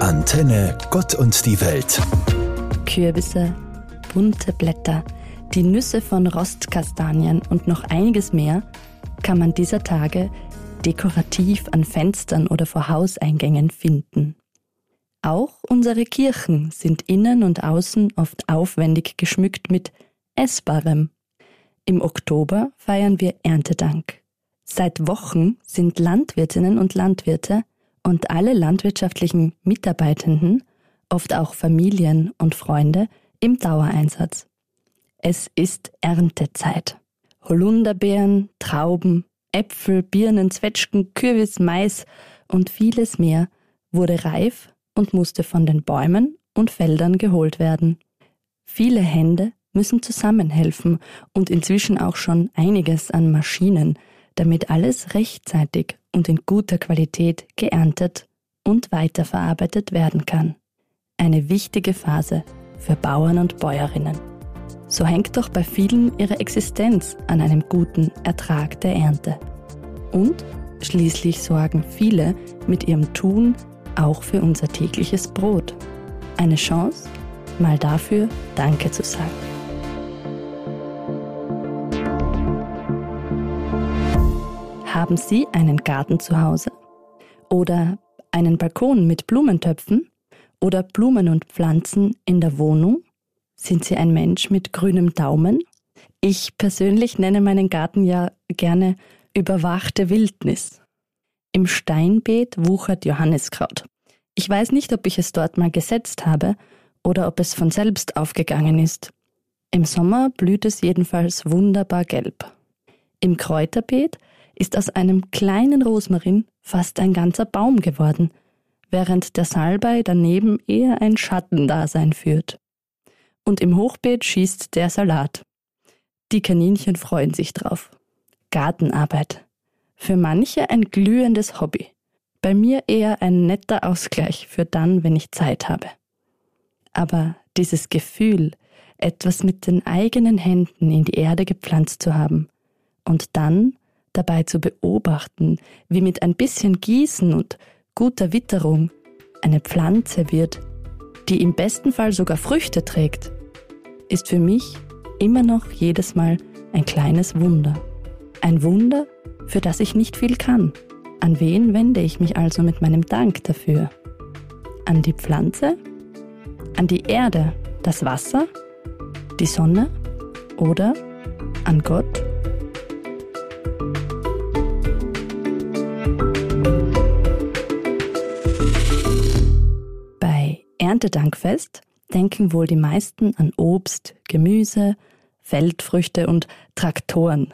Antenne Gott und die Welt. Kürbisse, bunte Blätter, die Nüsse von Rostkastanien und noch einiges mehr kann man dieser Tage dekorativ an Fenstern oder vor Hauseingängen finden. Auch unsere Kirchen sind innen und außen oft aufwendig geschmückt mit Essbarem. Im Oktober feiern wir Erntedank. Seit Wochen sind Landwirtinnen und Landwirte und alle landwirtschaftlichen Mitarbeitenden, oft auch Familien und Freunde, im Dauereinsatz. Es ist Erntezeit. Holunderbeeren, Trauben, Äpfel, Birnen, Zwetschgen, Kürbis, Mais und vieles mehr wurde reif und musste von den Bäumen und Feldern geholt werden. Viele Hände müssen zusammenhelfen und inzwischen auch schon einiges an Maschinen, damit alles rechtzeitig und in guter Qualität geerntet und weiterverarbeitet werden kann. Eine wichtige Phase für Bauern und Bäuerinnen. So hängt doch bei vielen ihre Existenz an einem guten Ertrag der Ernte. Und schließlich sorgen viele mit ihrem Tun auch für unser tägliches Brot. Eine Chance, mal dafür Danke zu sagen. Haben Sie einen Garten zu Hause? Oder einen Balkon mit Blumentöpfen? Oder Blumen und Pflanzen in der Wohnung? Sind Sie ein Mensch mit grünem Daumen? Ich persönlich nenne meinen Garten ja gerne überwachte Wildnis. Im Steinbeet wuchert Johanniskraut. Ich weiß nicht, ob ich es dort mal gesetzt habe oder ob es von selbst aufgegangen ist. Im Sommer blüht es jedenfalls wunderbar gelb. Im Kräuterbeet ist aus einem kleinen Rosmarin fast ein ganzer Baum geworden, während der Salbei daneben eher ein Schattendasein führt. Und im Hochbeet schießt der Salat. Die Kaninchen freuen sich drauf. Gartenarbeit. Für manche ein glühendes Hobby. Bei mir eher ein netter Ausgleich für dann, wenn ich Zeit habe. Aber dieses Gefühl, etwas mit den eigenen Händen in die Erde gepflanzt zu haben und dann dabei zu beobachten, wie mit ein bisschen Gießen und guter Witterung eine Pflanze wird, die im besten Fall sogar Früchte trägt, ist für mich immer noch jedes Mal ein kleines Wunder. Ein Wunder, für das ich nicht viel kann. An wen wende ich mich also mit meinem Dank dafür? An die Pflanze? An die Erde, das Wasser, die Sonne oder an Gott? Erntedankfest denken wohl die meisten an Obst, Gemüse, Feldfrüchte und Traktoren.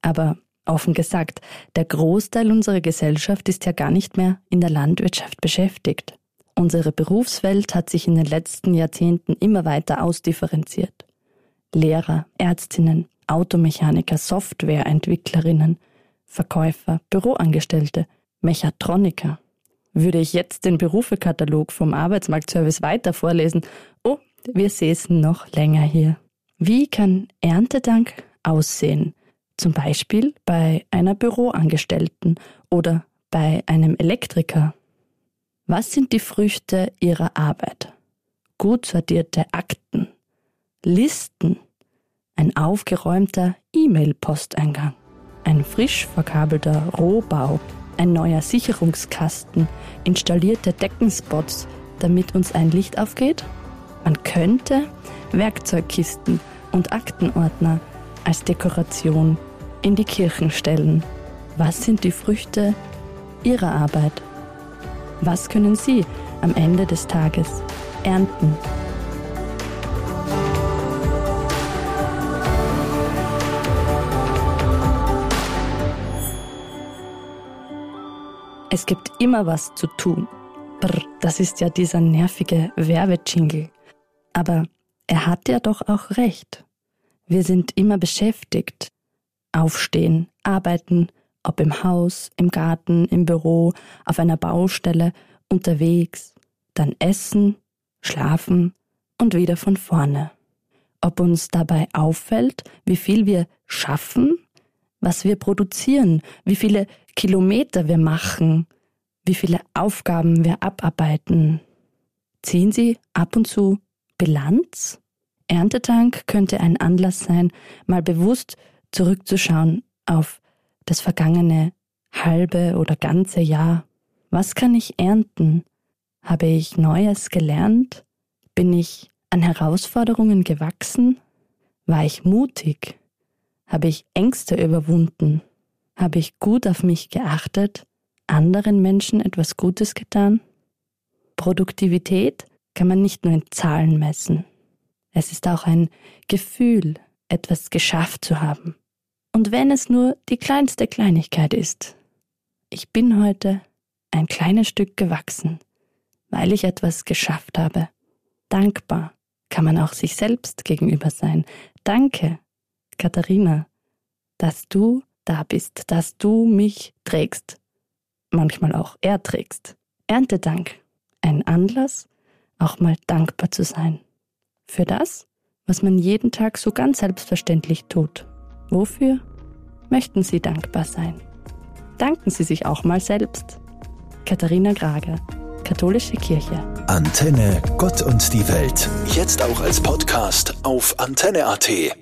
Aber offen gesagt, der Großteil unserer Gesellschaft ist ja gar nicht mehr in der Landwirtschaft beschäftigt. Unsere Berufswelt hat sich in den letzten Jahrzehnten immer weiter ausdifferenziert. Lehrer, Ärztinnen, Automechaniker, Softwareentwicklerinnen, Verkäufer, Büroangestellte, Mechatroniker, würde ich jetzt den Berufekatalog vom Arbeitsmarktservice weiter vorlesen, oh, wir säßen noch länger hier. Wie kann Erntedank aussehen? Zum Beispiel bei einer Büroangestellten oder bei einem Elektriker. Was sind die Früchte ihrer Arbeit? Gut sortierte Akten, Listen, ein aufgeräumter E-Mail-Posteingang, ein frisch verkabelter Rohbau ein neuer Sicherungskasten, installierte Deckenspots, damit uns ein Licht aufgeht? Man könnte Werkzeugkisten und Aktenordner als Dekoration in die Kirchen stellen. Was sind die Früchte Ihrer Arbeit? Was können Sie am Ende des Tages ernten? Es gibt immer was zu tun. Brr, das ist ja dieser nervige Werbejingle. Aber er hat ja doch auch recht. Wir sind immer beschäftigt. Aufstehen, arbeiten, ob im Haus, im Garten, im Büro, auf einer Baustelle, unterwegs, dann essen, schlafen und wieder von vorne. Ob uns dabei auffällt, wie viel wir schaffen, was wir produzieren, wie viele Kilometer wir machen, wie viele Aufgaben wir abarbeiten, Ziehen Sie ab und zu Bilanz? Erntedank könnte ein Anlass sein, mal bewusst zurückzuschauen auf das vergangene halbe oder ganze Jahr. Was kann ich ernten? Habe ich Neues gelernt? Bin ich an Herausforderungen gewachsen? War ich mutig? Habe ich Ängste überwunden? Habe ich gut auf mich geachtet? Anderen Menschen etwas Gutes getan? Produktivität kann man nicht nur in Zahlen messen. Es ist auch ein Gefühl, etwas geschafft zu haben. Und wenn es nur die kleinste Kleinigkeit ist. Ich bin heute ein kleines Stück gewachsen, weil ich etwas geschafft habe. Dankbar kann man auch sich selbst gegenüber sein. Danke, Katharina, dass du da bist, dass du mich trägst, manchmal auch erträgst. Erntedank, ein Anlass, auch mal dankbar zu sein. Für das, was man jeden Tag so ganz selbstverständlich tut. Wofür möchten Sie dankbar sein? Danken Sie sich auch mal selbst. Katharina Grage, Katholische Kirche. Antenne, Gott und die Welt. Jetzt auch als Podcast auf antenne.at.